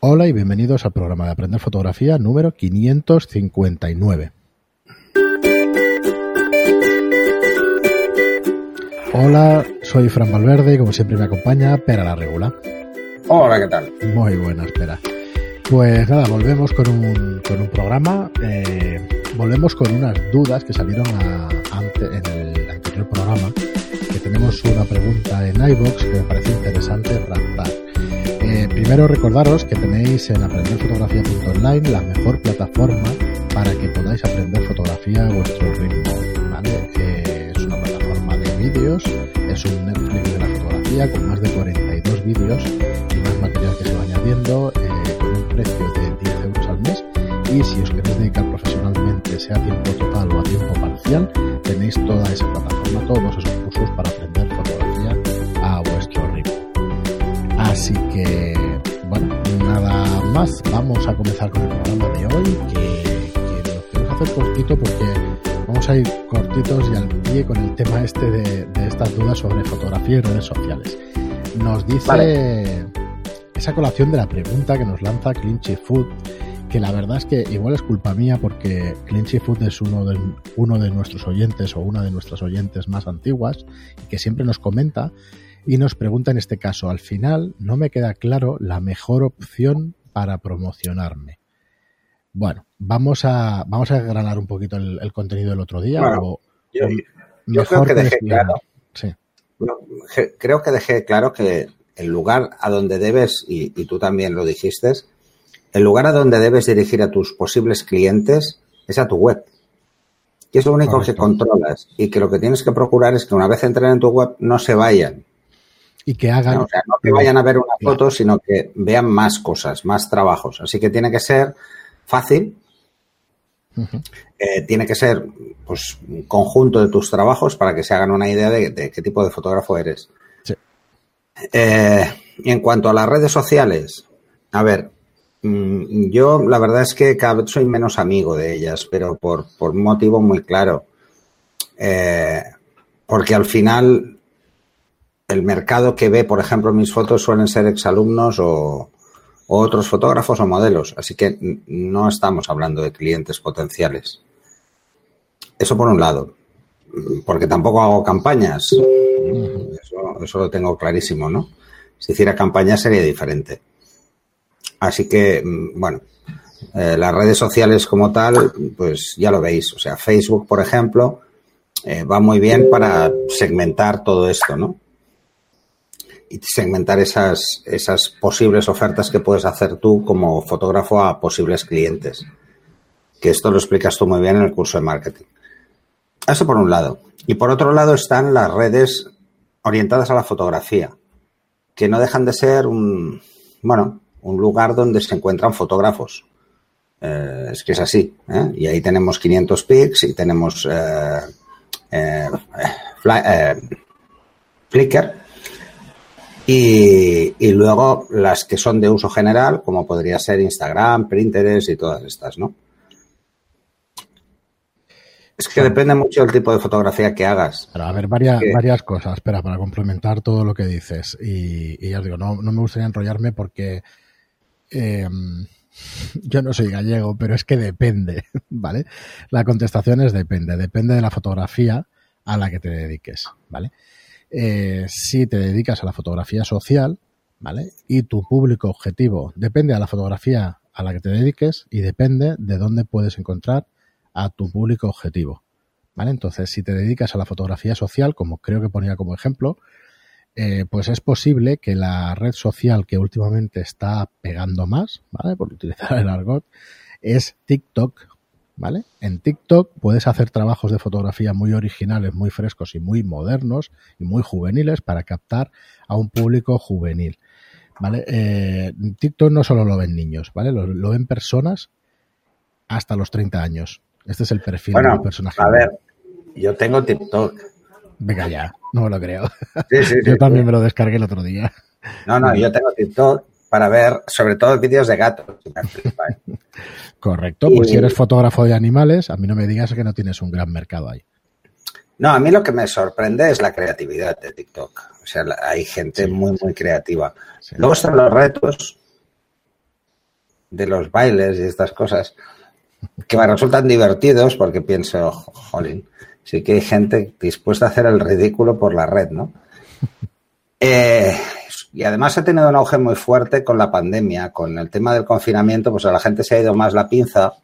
Hola y bienvenidos al programa de Aprender Fotografía número 559. Hola, soy Fran Valverde y como siempre me acompaña Pera la Regula. Hola, ¿qué tal? Muy buena, espera. Pues nada, volvemos con un, con un programa. Eh, volvemos con unas dudas que salieron a, ante, en el anterior programa. Que tenemos una pregunta en iBox que me parece interesante tratar. Eh, primero recordaros que tenéis en aprenderfotografía.online la mejor plataforma para que podáis aprender fotografía a vuestro ritmo. ¿vale? Eh, es una plataforma de vídeos, es un Netflix de la fotografía con más de 42 vídeos y más material que se va añadiendo eh, con un precio de 10 euros al mes. Y si os queréis dedicar profesionalmente, sea a tiempo total o a tiempo parcial, tenéis toda esa plataforma, todos esos cursos para vamos a comenzar con el programa de hoy, que, que lo queremos hacer cortito porque vamos a ir cortitos y al pie con el tema este de, de estas dudas sobre fotografía y redes sociales. Nos dice Vale. esa colación de la pregunta que nos lanza Clinchy Food, que la verdad es que igual es culpa mía porque Clinchy Food es uno de, uno de nuestros oyentes o una de nuestras oyentes más antiguas y que siempre nos comenta y nos pregunta en este caso, al final no me queda claro la mejor opción para promocionarme. Bueno, vamos a, vamos a granar un poquito el, el contenido del otro día. Bueno, o, Yo, yo creo que dejé claro, Sí. creo que dejé claro que el lugar a donde debes, y, y tú también lo dijiste, el lugar a donde debes dirigir a tus posibles clientes es a tu web. Y es lo único Correcto. que controlas. Y que lo que tienes que procurar es que una vez entren en tu web no se vayan. Y que hagan. No, o sea, no que vayan a ver una foto, sino que vean más cosas, más trabajos. Así que tiene que ser fácil, eh, tiene que ser pues, un conjunto de tus trabajos para que se hagan una idea de, de qué tipo de fotógrafo eres. Sí. Eh, y en cuanto a las redes sociales, a ver, mm, yo la verdad es que cada vez soy menos amigo de ellas, pero por, por un motivo muy claro. Eh, porque al final el mercado que ve, por ejemplo, mis fotos suelen ser exalumnos o, o otros fotógrafos o modelos. Así que no estamos hablando de clientes potenciales. Eso por un lado. Porque tampoco hago campañas. Eso, eso lo tengo clarísimo, ¿no? Si hiciera campañas sería diferente. Así que, mm, bueno, eh, las redes sociales como tal, pues ya lo veis. O sea, Facebook, por ejemplo, eh, va muy bien para segmentar todo esto, ¿no? Y segmentar esas, esas posibles ofertas que puedes hacer tú como fotógrafo a posibles clientes. Que esto lo explicas tú muy bien en el curso de marketing. Eso por un lado. Y por otro lado están las redes orientadas a la fotografía, que no dejan de ser un, bueno, un lugar donde se encuentran fotógrafos. Eh, es que es así. ¿eh? Y ahí tenemos 500 pics y tenemos eh, Flickr. Y, y luego las que son de uso general, como podría ser Instagram, Pinterest y todas estas, ¿no? Es que depende mucho del tipo de fotografía que hagas. Pero a ver, varias, que- varias cosas, espera, para complementar todo lo que dices. Y, y ya os digo, no, no me gustaría enrollarme porque eh, yo no soy gallego, pero es que depende, ¿vale? La contestación es depende, depende de la fotografía a la que te dediques, ¿vale? Eh, si te dedicas a la fotografía social, ¿vale? Y tu público objetivo depende a la fotografía a la que te dediques y depende de dónde puedes encontrar a tu público objetivo, ¿vale? Entonces, si te dedicas a la fotografía social, como creo que ponía como ejemplo, eh, pues es posible que la red social que últimamente está pegando más, ¿vale? Por utilizar el argot, es TikTok, ¿vale? En TikTok puedes hacer trabajos de fotografía muy originales, muy frescos y muy modernos y muy juveniles para captar a un público juvenil, ¿vale? Eh, TikTok no solo lo ven niños, ¿vale? Lo, lo ven personas hasta los 30 años. Este es el perfil Bueno, del personaje. a ver, yo tengo TikTok. Venga ya, no me lo creo. Sí, sí, sí. Yo también me lo descargué el otro día. No, no, yo tengo TikTok para ver sobre todo vídeos de gatos. Correcto, pues Y- si eres fotógrafo de animales, a mí no me digas que no tienes un gran mercado ahí. No, a mí lo que me sorprende es la creatividad de TikTok. O sea, hay gente Sí, muy, muy creativa. Sí. Luego están los retos. de los bailes y estas cosas que me resultan divertidos porque pienso, jolín, sí que hay gente dispuesta a hacer el ridículo por la red, ¿no? Eh, y además ha tenido un auge muy fuerte con la pandemia, con el tema del confinamiento, pues a la gente se ha ido más la pinza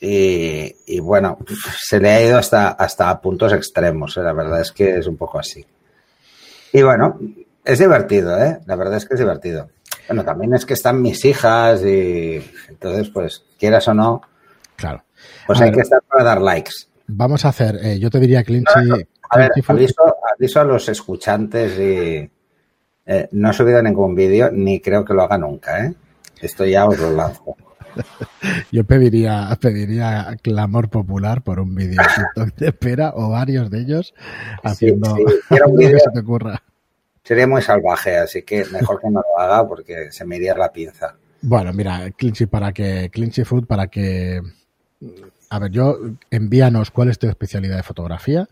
y, bueno, se le ha ido hasta, hasta puntos extremos, ¿eh? la verdad es que es un poco así. Y bueno, es divertido, ¿eh? La verdad es que es divertido. Bueno, también es que están mis hijas y entonces, pues, quieras o no, claro. pues hay que estar para dar likes. Vamos a hacer, eh, yo te diría, Clinchy... A ver, aviso, a los escuchantes y eh, no he subido ningún vídeo ni creo que lo haga nunca, ¿eh? Esto ya os lo lanzo. Yo pediría, pediría clamor popular por un vídeo de espera o varios de ellos haciendo sí, un vídeo, que se te ocurra. Sería muy salvaje, así que mejor que no lo haga porque se me iría la pinza. Bueno, mira, Clinchy para que Clinchy Food para que a ver, yo envíanos cuál es tu especialidad de fotografía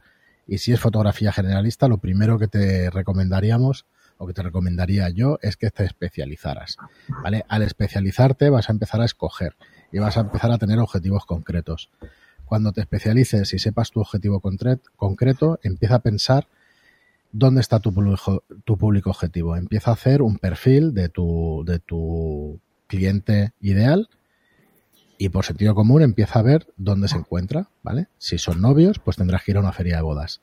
y si es fotografía generalista, lo primero que te recomendaríamos o que te recomendaría yo es que te especializaras. ¿vale? Al especializarte vas a empezar a escoger y vas a empezar a tener objetivos concretos. Cuando te especialices y sepas tu objetivo concreto, empieza a pensar dónde está tu público, tu público objetivo. Empieza a hacer un perfil de tu, de tu cliente ideal y por sentido común empieza a ver dónde se encuentra, ¿vale? Si son novios, pues tendrás que ir a una feria de bodas.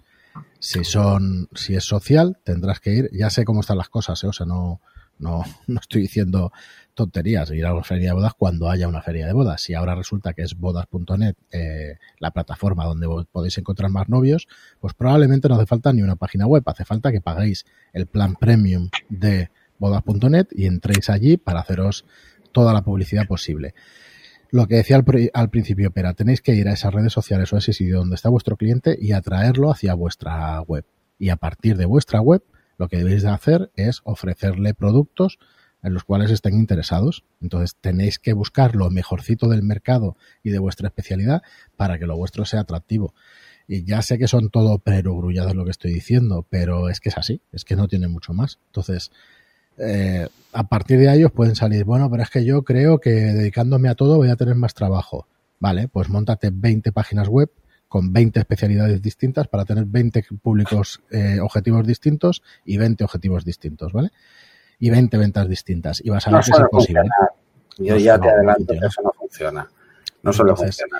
Si son, si es social, tendrás que ir, ya sé cómo están las cosas, ¿eh? o sea, no, no, no estoy diciendo tonterías, ir a una feria de bodas cuando haya una feria de bodas. Si ahora resulta que es bodas.net eh, la plataforma donde podéis encontrar más novios, pues probablemente no hace falta ni una página web, hace falta que paguéis el plan premium de bodas.net y entréis allí para haceros toda la publicidad posible. Lo que decía al, principio, pero tenéis que ir a esas redes sociales o a ese sitio donde está vuestro cliente y atraerlo hacia vuestra web. Y a partir de vuestra web, lo que debéis de hacer es ofrecerle productos en los cuales estén interesados. Entonces tenéis que buscar lo mejorcito del mercado y de vuestra especialidad para que lo vuestro sea atractivo. Y ya sé que son todo perogrullados lo que estoy diciendo, pero es que es así, es que no tiene mucho más. Entonces, eh, a partir de ahí os pueden salir, bueno, pero es que yo creo que dedicándome a todo voy a tener más trabajo. Vale, pues montate 20 páginas web con 20 especialidades distintas para tener 20 públicos eh, objetivos distintos y 20 objetivos distintos, ¿vale? Y 20 ventas distintas. Y vas a ver que es posible. Yo ya te adelanto que eso no funciona. No solo funciona.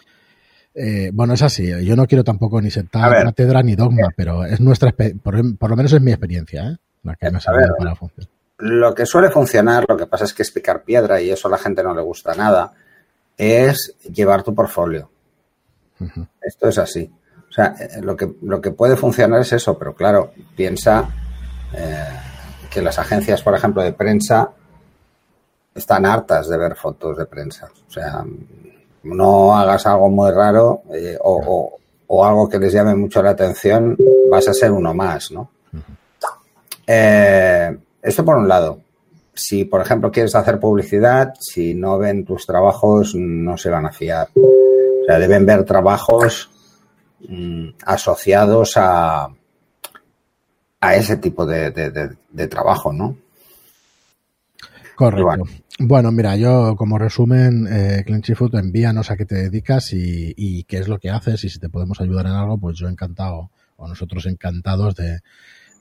Eh, bueno, es así. Yo no quiero tampoco ni sentar cátedra ni dogma, pero es nuestra, por, por, lo menos es mi experiencia, ¿eh? La que me ha para funcionar. Lo que suele funcionar, lo que pasa es que es picar piedra y eso a la gente no le gusta nada, es llevar tu portfolio. Esto es así. O sea, eh, lo que, lo que puede funcionar es eso, pero claro, piensa eh, que las agencias, por ejemplo, de prensa están hartas de ver fotos de prensa. O sea, no hagas algo muy raro eh, o, o, algo que les llame mucho la atención, vas a ser uno más, ¿no? eh, esto por un lado. Si, por ejemplo, quieres hacer publicidad, si no ven tus trabajos, no se van a fiar. O sea, deben ver trabajos mm, asociados a, a ese tipo de, trabajo, ¿no? Correcto. Bueno. mira, yo como resumen, eh, Food, envíanos a qué te dedicas y, y, qué es lo que haces y si te podemos ayudar en algo, pues yo encantado o nosotros encantados de,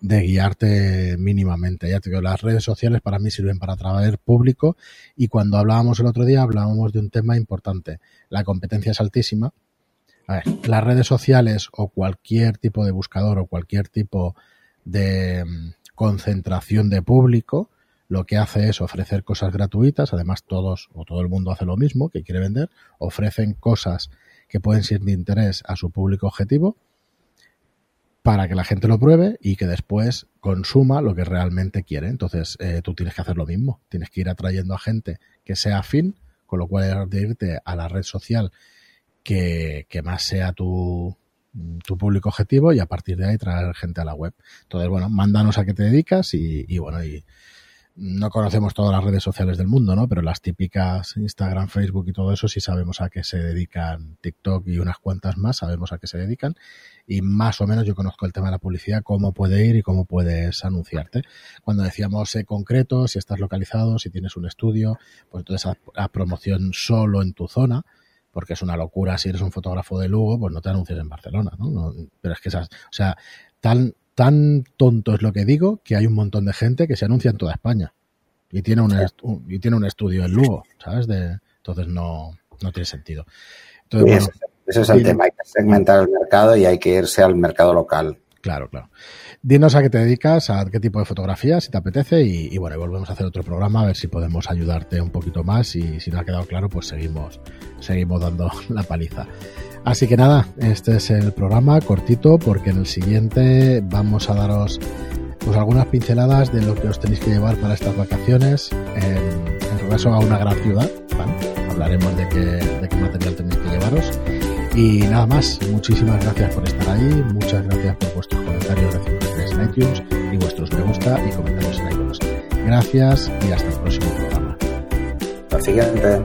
de guiarte mínimamente. Ya te digo, las redes sociales para mí sirven para atraer público y cuando hablábamos el otro día hablábamos de un tema importante. La competencia es altísima. A ver, las redes sociales o cualquier tipo de buscador o cualquier tipo de mm, concentración de público lo que hace es ofrecer cosas gratuitas, además todos o todo el mundo hace lo mismo, que quiere vender, ofrecen cosas que pueden ser de interés a su público objetivo para que la gente lo pruebe y que después consuma lo que realmente quiere. Entonces, eh, tú tienes que hacer lo mismo. Tienes que ir atrayendo a gente que sea afín, con lo cual es irte a la red social que, más sea tu, tu público objetivo y a partir de ahí traer gente a la web. Entonces, bueno, mándanos a qué te dedicas y, bueno, y no conocemos todas las redes sociales del mundo, ¿no? Pero las típicas Instagram, Facebook y todo eso sí sabemos a qué se dedican TikTok y unas cuantas más sabemos a qué se dedican y más o menos yo conozco el tema de la publicidad, cómo puede ir y cómo puedes anunciarte. Cuando decíamos eh, concreto, si estás localizado, si tienes un estudio, pues entonces haz, promoción solo en tu zona, porque es una locura si eres un fotógrafo de Lugo, pues no te anuncies en Barcelona, ¿no? no pero es que esas, o sea, tan tan tonto es lo que digo que hay un montón de gente que se anuncia en toda España y tiene un, y tiene un estudio en Lugo, ¿sabes? De, entonces no, no tiene sentido. ese, es el tema, hay que segmentar el mercado y hay que irse al mercado local. Claro, claro. Dinos a qué te dedicas, a qué tipo de fotografía, si te apetece, y, bueno, volvemos a hacer otro programa a ver si podemos ayudarte un poquito más y si no ha quedado claro, pues seguimos, seguimos dando la paliza. Así que nada, este es el programa cortito porque en el siguiente vamos a daros pues algunas pinceladas de lo que os tenéis que llevar para estas vacaciones, en, en regreso a una gran ciudad, Hablaremos de qué, de qué material tenéis que llevaros. Y nada más, muchísimas gracias por estar ahí, muchas gracias por vuestros comentarios en iTunes y vuestros me gusta y comentarios en iTunes. Gracias y hasta el próximo programa. Hasta siguiente.